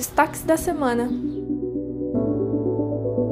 Destaques da semana.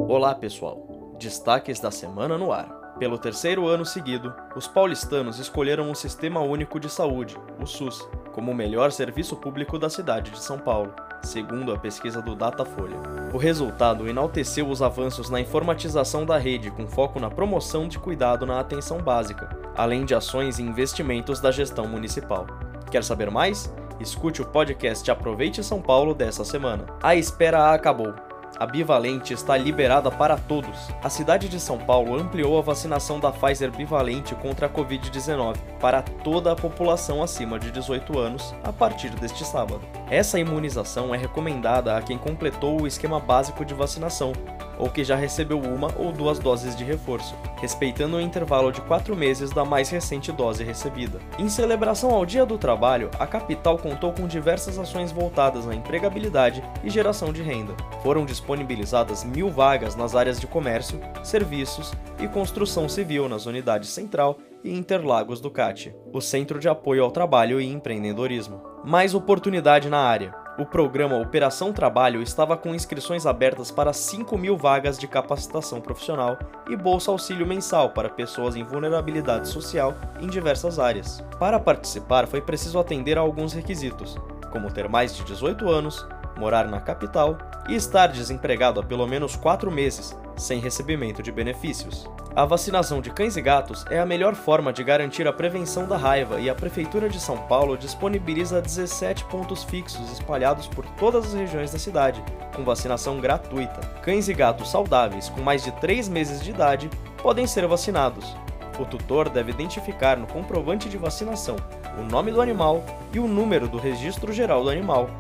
Olá, pessoal. Destaques da semana no ar. Pelo terceiro ano seguido, os paulistanos escolheram o Sistema Único de Saúde, o SUS, como o melhor serviço público da cidade de São Paulo, segundo a pesquisa do Datafolha. O resultado enalteceu os avanços na informatização da rede com foco na promoção de cuidado na atenção básica, além de ações e investimentos da gestão municipal. Quer saber mais? Escute o podcast Aproveite São Paulo dessa semana. A espera acabou a bivalente está liberada para todos. A cidade de São Paulo ampliou a vacinação da Pfizer bivalente contra a Covid-19 para toda a população acima de 18 anos a partir deste sábado. Essa imunização é recomendada a quem completou o esquema básico de vacinação, ou que já recebeu uma ou duas doses de reforço, respeitando o intervalo de quatro meses da mais recente dose recebida. Em celebração ao Dia do Trabalho, a capital contou com diversas ações voltadas à empregabilidade e geração de renda. Foram disponibilizadas mil vagas nas áreas de comércio, serviços e construção civil nas unidades Central e Interlagos do CAT, o Centro de Apoio ao Trabalho e Empreendedorismo. Mais oportunidade na área. O programa Operação Trabalho estava com inscrições abertas para 5 mil vagas de capacitação profissional e bolsa auxílio mensal para pessoas em vulnerabilidade social em diversas áreas. Para participar, foi preciso atender a alguns requisitos, como ter mais de 18 anos, morar na capital e estar desempregado há pelo menos 4 meses, sem recebimento de benefícios. A vacinação de cães e gatos é a melhor forma de garantir a prevenção da raiva e a Prefeitura de São Paulo disponibiliza 17 pontos fixos espalhados por todas as regiões da cidade, com vacinação gratuita. Cães e gatos saudáveis com mais de 3 meses de idade podem ser vacinados. O tutor deve identificar no comprovante de vacinação o nome do animal e o número do Registro Geral do Animal.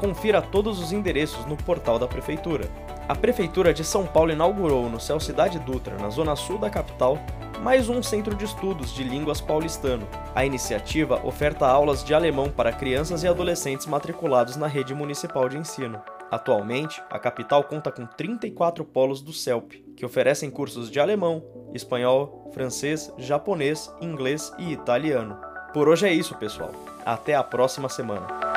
Confira todos os endereços no portal da Prefeitura. A Prefeitura de São Paulo inaugurou no Céu Cidade Dutra, na zona sul da capital, mais um centro de estudos de línguas paulistano. A iniciativa oferta aulas de alemão para crianças e adolescentes matriculados na rede municipal de ensino. Atualmente, a capital conta com 34 polos do CELP, que oferecem cursos de alemão, espanhol, francês, japonês, inglês e italiano. Por hoje é isso, pessoal. Até a próxima semana.